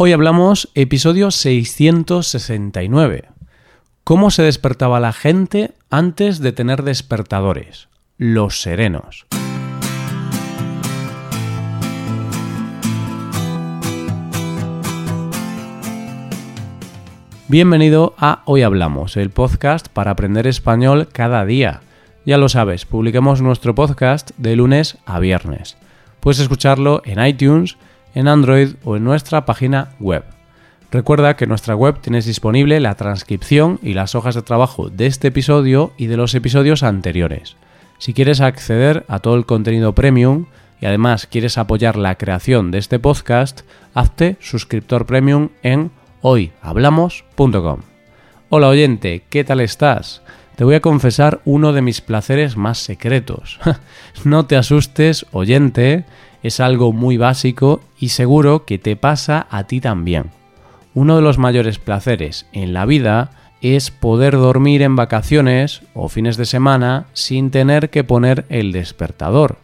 Hoy hablamos episodio 669. ¿Cómo se despertaba la gente antes de tener despertadores? Los serenos. Bienvenido a Hoy Hablamos, el podcast para aprender español cada día. Ya lo sabes, publicamos nuestro podcast de lunes a viernes. Puedes escucharlo en iTunes, en Android o en nuestra página web. Recuerda que en nuestra web tienes disponible la transcripción y las hojas de trabajo de este episodio y de los episodios anteriores. Si quieres acceder a todo el contenido premium y además quieres apoyar la creación de este podcast, hazte suscriptor premium en hoyhablamos.com. Hola oyente, ¿qué tal estás? Te voy a confesar uno de mis placeres más secretos. no te asustes, oyente, es algo muy básico y seguro que te pasa a ti también. Uno de los mayores placeres en la vida es poder dormir en vacaciones o fines de semana sin tener que poner el despertador.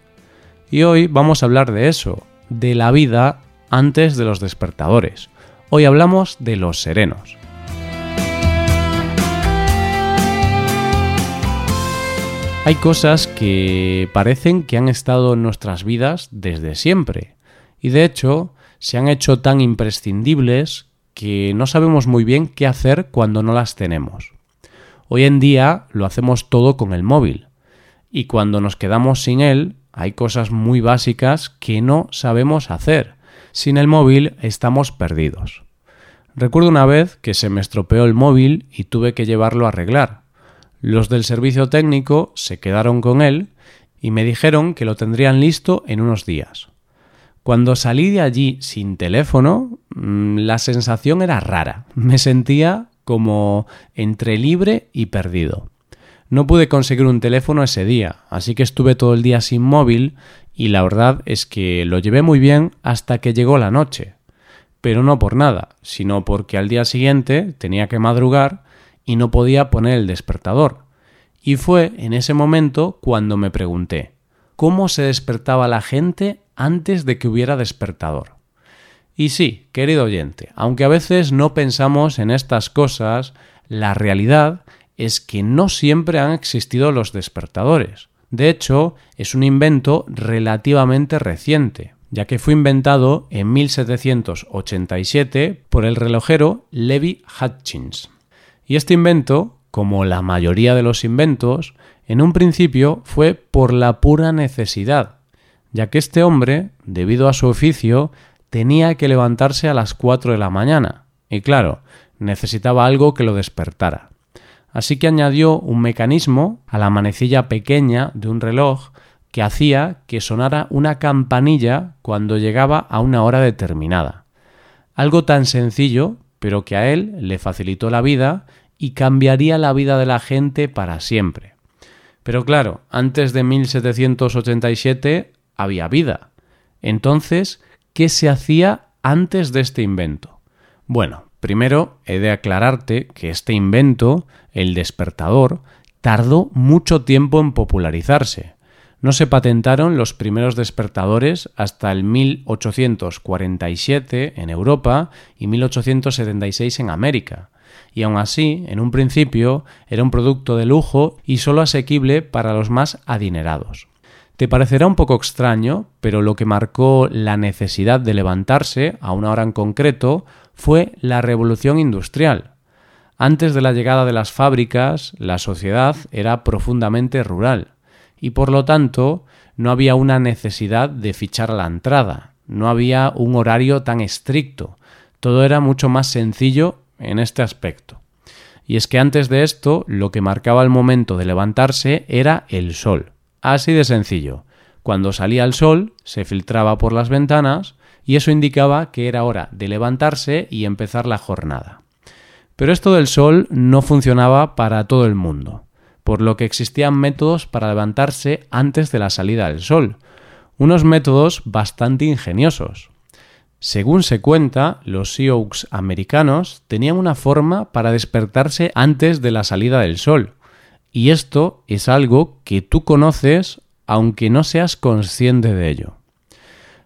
Y hoy vamos a hablar de eso, de la vida antes de los despertadores. Hoy hablamos de los serenos. Hay cosas que parecen que han estado en nuestras vidas desde siempre y de hecho se han hecho tan imprescindibles que no sabemos muy bien qué hacer cuando no las tenemos. Hoy en día lo hacemos todo con el móvil y cuando nos quedamos sin él hay cosas muy básicas que no sabemos hacer. Sin el móvil estamos perdidos. Recuerdo una vez que se me estropeó el móvil y tuve que llevarlo a arreglar los del servicio técnico se quedaron con él y me dijeron que lo tendrían listo en unos días. Cuando salí de allí sin teléfono, mm, la sensación era rara. Me sentía como entre libre y perdido. No pude conseguir un teléfono ese día, así que estuve todo el día sin móvil y la verdad es que lo llevé muy bien hasta que llegó la noche. Pero no por nada, sino porque al día siguiente tenía que madrugar y no podía poner el despertador. Y fue en ese momento cuando me pregunté, ¿cómo se despertaba la gente antes de que hubiera despertador? Y sí, querido oyente, aunque a veces no pensamos en estas cosas, la realidad es que no siempre han existido los despertadores. De hecho, es un invento relativamente reciente, ya que fue inventado en 1787 por el relojero Levi Hutchins. Y este invento, como la mayoría de los inventos, en un principio fue por la pura necesidad, ya que este hombre, debido a su oficio, tenía que levantarse a las 4 de la mañana, y claro, necesitaba algo que lo despertara. Así que añadió un mecanismo a la manecilla pequeña de un reloj que hacía que sonara una campanilla cuando llegaba a una hora determinada. Algo tan sencillo pero que a él le facilitó la vida y cambiaría la vida de la gente para siempre. Pero claro, antes de 1787 había vida. Entonces, ¿qué se hacía antes de este invento? Bueno, primero he de aclararte que este invento, el despertador, tardó mucho tiempo en popularizarse. No se patentaron los primeros despertadores hasta el 1847 en Europa y 1876 en América. Y aun así, en un principio, era un producto de lujo y solo asequible para los más adinerados. Te parecerá un poco extraño, pero lo que marcó la necesidad de levantarse a una hora en concreto fue la revolución industrial. Antes de la llegada de las fábricas, la sociedad era profundamente rural y por lo tanto no había una necesidad de fichar la entrada, no había un horario tan estricto, todo era mucho más sencillo en este aspecto. Y es que antes de esto lo que marcaba el momento de levantarse era el sol, así de sencillo. Cuando salía el sol se filtraba por las ventanas y eso indicaba que era hora de levantarse y empezar la jornada. Pero esto del sol no funcionaba para todo el mundo por lo que existían métodos para levantarse antes de la salida del sol, unos métodos bastante ingeniosos. Según se cuenta, los Sioux americanos tenían una forma para despertarse antes de la salida del sol, y esto es algo que tú conoces aunque no seas consciente de ello.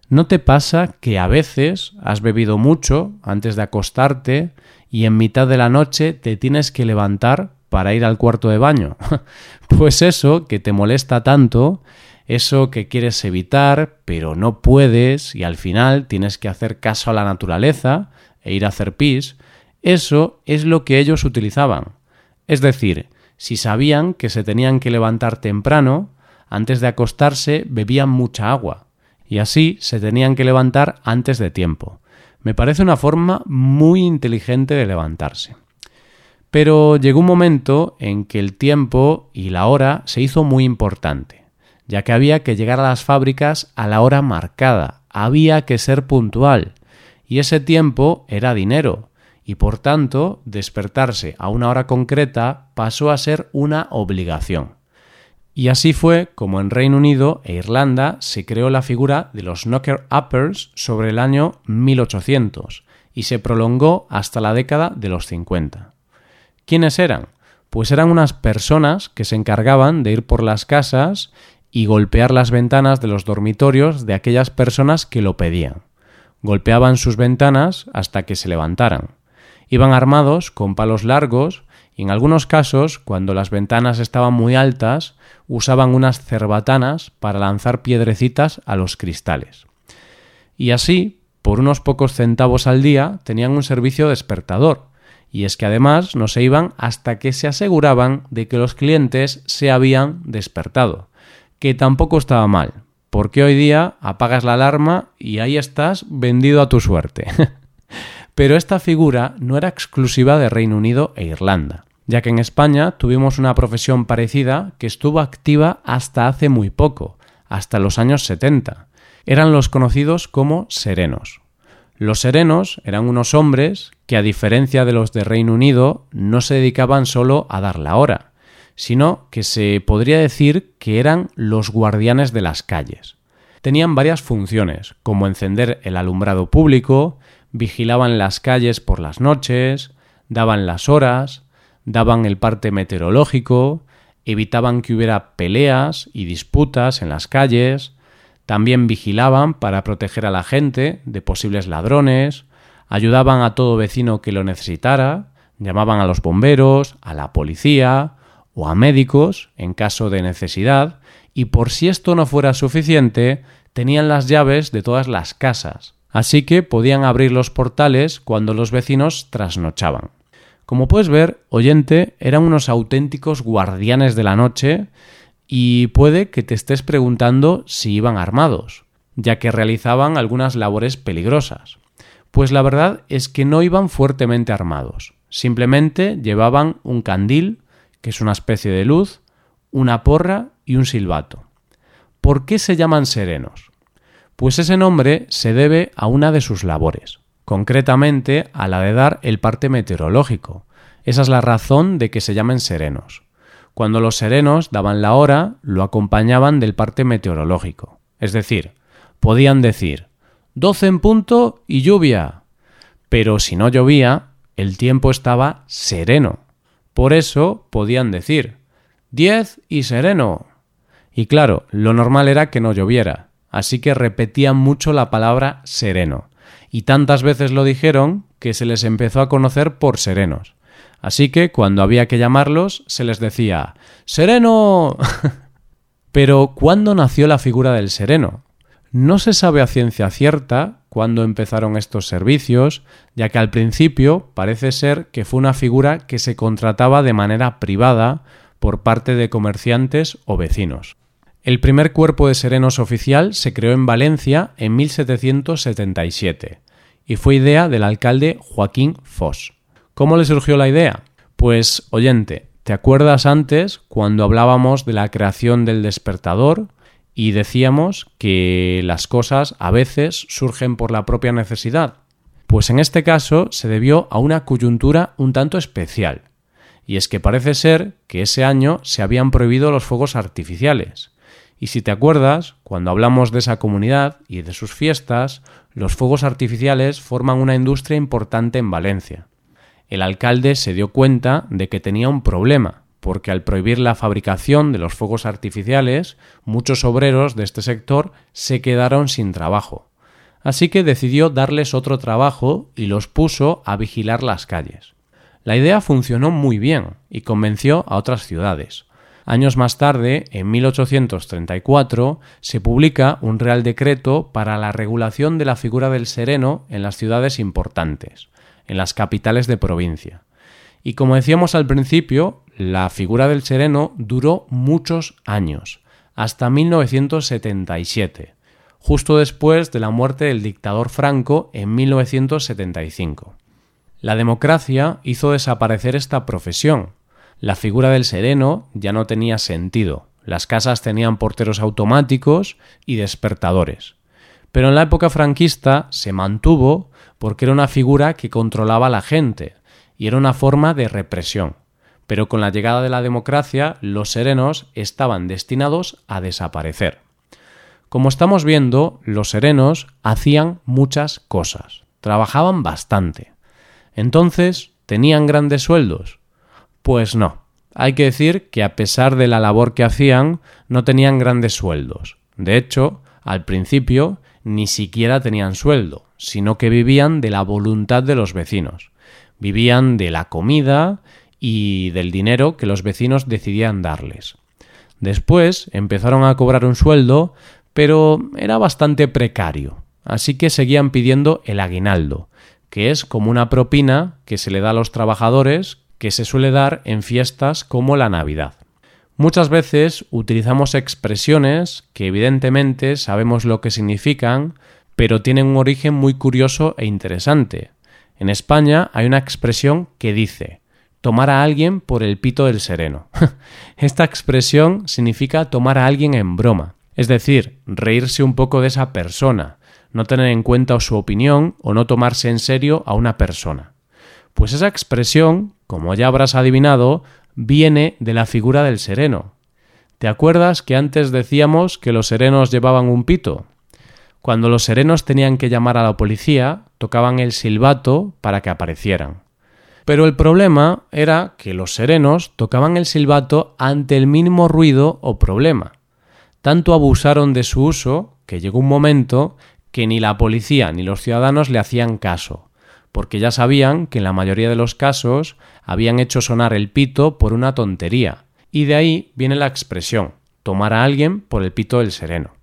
¿No te pasa que a veces has bebido mucho antes de acostarte y en mitad de la noche te tienes que levantar para ir al cuarto de baño? pues eso que te molesta tanto, eso que quieres evitar pero no puedes y al final tienes que hacer caso a la naturaleza e ir a hacer pis, eso es lo que ellos utilizaban. Es decir, si sabían que se tenían que levantar temprano, antes de acostarse bebían mucha agua y así se tenían que levantar antes de tiempo. Me parece una forma muy inteligente de levantarse. Pero llegó un momento en que el tiempo y la hora se hizo muy importante, ya que había que llegar a las fábricas a la hora marcada, había que ser puntual, y ese tiempo era dinero, y por tanto despertarse a una hora concreta pasó a ser una obligación. Y así fue como en Reino Unido e Irlanda se creó la figura de los knocker-uppers sobre el año 1800 y se prolongó hasta la década de los 50. ¿Quiénes eran? Pues eran unas personas que se encargaban de ir por las casas y golpear las ventanas de los dormitorios de aquellas personas que lo pedían. Golpeaban sus ventanas hasta que se levantaran. Iban armados con palos largos y en algunos casos, cuando las ventanas estaban muy altas, usaban unas cerbatanas para lanzar piedrecitas a los cristales. Y así, por unos pocos centavos al día, tenían un servicio despertador, y es que además no se iban hasta que se aseguraban de que los clientes se habían despertado, que tampoco estaba mal, porque hoy día apagas la alarma y ahí estás vendido a tu suerte. Pero esta figura no era exclusiva de Reino Unido e Irlanda ya que en España tuvimos una profesión parecida que estuvo activa hasta hace muy poco, hasta los años 70. Eran los conocidos como serenos. Los serenos eran unos hombres que, a diferencia de los de Reino Unido, no se dedicaban solo a dar la hora, sino que se podría decir que eran los guardianes de las calles. Tenían varias funciones, como encender el alumbrado público, vigilaban las calles por las noches, daban las horas, daban el parte meteorológico, evitaban que hubiera peleas y disputas en las calles, también vigilaban para proteger a la gente de posibles ladrones, ayudaban a todo vecino que lo necesitara, llamaban a los bomberos, a la policía o a médicos en caso de necesidad, y por si esto no fuera suficiente, tenían las llaves de todas las casas, así que podían abrir los portales cuando los vecinos trasnochaban. Como puedes ver, oyente, eran unos auténticos guardianes de la noche y puede que te estés preguntando si iban armados, ya que realizaban algunas labores peligrosas. Pues la verdad es que no iban fuertemente armados, simplemente llevaban un candil, que es una especie de luz, una porra y un silbato. ¿Por qué se llaman serenos? Pues ese nombre se debe a una de sus labores concretamente a la de dar el parte meteorológico. Esa es la razón de que se llamen serenos. Cuando los serenos daban la hora, lo acompañaban del parte meteorológico. Es decir, podían decir 12 en punto y lluvia. Pero si no llovía, el tiempo estaba sereno. Por eso podían decir 10 y sereno. Y claro, lo normal era que no lloviera, así que repetían mucho la palabra sereno y tantas veces lo dijeron que se les empezó a conocer por serenos. Así que cuando había que llamarlos se les decía ¡Sereno! Pero ¿cuándo nació la figura del sereno? No se sabe a ciencia cierta cuándo empezaron estos servicios, ya que al principio parece ser que fue una figura que se contrataba de manera privada por parte de comerciantes o vecinos. El primer cuerpo de serenos oficial se creó en Valencia en 1777 y fue idea del alcalde Joaquín Foss. ¿Cómo le surgió la idea? Pues, oyente, ¿te acuerdas antes cuando hablábamos de la creación del despertador y decíamos que las cosas a veces surgen por la propia necesidad? Pues en este caso se debió a una coyuntura un tanto especial, y es que parece ser que ese año se habían prohibido los fuegos artificiales, y si te acuerdas, cuando hablamos de esa comunidad y de sus fiestas, los fuegos artificiales forman una industria importante en Valencia. El alcalde se dio cuenta de que tenía un problema, porque al prohibir la fabricación de los fuegos artificiales, muchos obreros de este sector se quedaron sin trabajo. así que decidió darles otro trabajo y los puso a vigilar las calles. La idea funcionó muy bien y convenció a otras ciudades. Años más tarde, en 1834, se publica un Real Decreto para la regulación de la figura del sereno en las ciudades importantes, en las capitales de provincia. Y como decíamos al principio, la figura del sereno duró muchos años, hasta 1977, justo después de la muerte del dictador Franco en 1975. La democracia hizo desaparecer esta profesión, la figura del sereno ya no tenía sentido. Las casas tenían porteros automáticos y despertadores. Pero en la época franquista se mantuvo porque era una figura que controlaba a la gente y era una forma de represión. Pero con la llegada de la democracia, los serenos estaban destinados a desaparecer. Como estamos viendo, los serenos hacían muchas cosas, trabajaban bastante. Entonces, ¿tenían grandes sueldos? Pues no. Hay que decir que a pesar de la labor que hacían, no tenían grandes sueldos. De hecho, al principio ni siquiera tenían sueldo, sino que vivían de la voluntad de los vecinos. Vivían de la comida y del dinero que los vecinos decidían darles. Después empezaron a cobrar un sueldo, pero era bastante precario, así que seguían pidiendo el aguinaldo, que es como una propina que se le da a los trabajadores que se suele dar en fiestas como la Navidad. Muchas veces utilizamos expresiones que evidentemente sabemos lo que significan, pero tienen un origen muy curioso e interesante. En España hay una expresión que dice tomar a alguien por el pito del sereno. Esta expresión significa tomar a alguien en broma, es decir, reírse un poco de esa persona, no tener en cuenta su opinión o no tomarse en serio a una persona. Pues esa expresión, como ya habrás adivinado, viene de la figura del sereno. ¿Te acuerdas que antes decíamos que los serenos llevaban un pito? Cuando los serenos tenían que llamar a la policía, tocaban el silbato para que aparecieran. Pero el problema era que los serenos tocaban el silbato ante el mínimo ruido o problema. Tanto abusaron de su uso que llegó un momento que ni la policía ni los ciudadanos le hacían caso, porque ya sabían que en la mayoría de los casos habían hecho sonar el pito por una tontería, y de ahí viene la expresión tomar a alguien por el pito del sereno.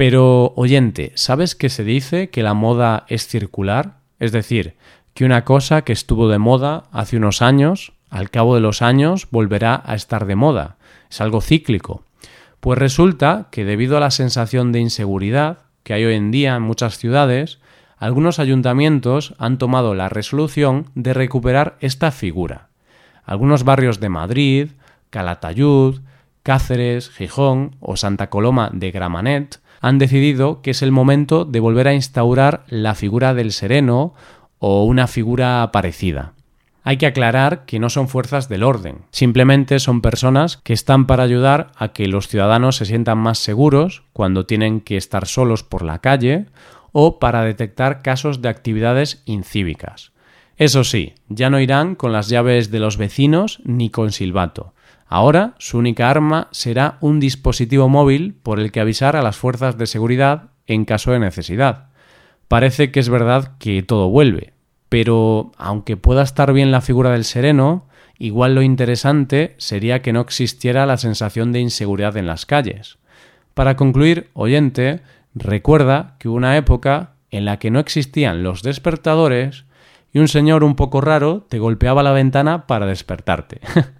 Pero, oyente, ¿sabes que se dice que la moda es circular? Es decir, que una cosa que estuvo de moda hace unos años, al cabo de los años volverá a estar de moda. Es algo cíclico. Pues resulta que debido a la sensación de inseguridad que hay hoy en día en muchas ciudades, algunos ayuntamientos han tomado la resolución de recuperar esta figura. Algunos barrios de Madrid, Calatayud, Cáceres, Gijón o Santa Coloma de Gramanet han decidido que es el momento de volver a instaurar la figura del sereno o una figura parecida. Hay que aclarar que no son fuerzas del orden, simplemente son personas que están para ayudar a que los ciudadanos se sientan más seguros cuando tienen que estar solos por la calle o para detectar casos de actividades incívicas. Eso sí, ya no irán con las llaves de los vecinos ni con silbato. Ahora su única arma será un dispositivo móvil por el que avisar a las fuerzas de seguridad en caso de necesidad. Parece que es verdad que todo vuelve, pero aunque pueda estar bien la figura del sereno, igual lo interesante sería que no existiera la sensación de inseguridad en las calles. Para concluir, oyente, Recuerda que hubo una época en la que no existían los despertadores y un señor un poco raro te golpeaba la ventana para despertarte.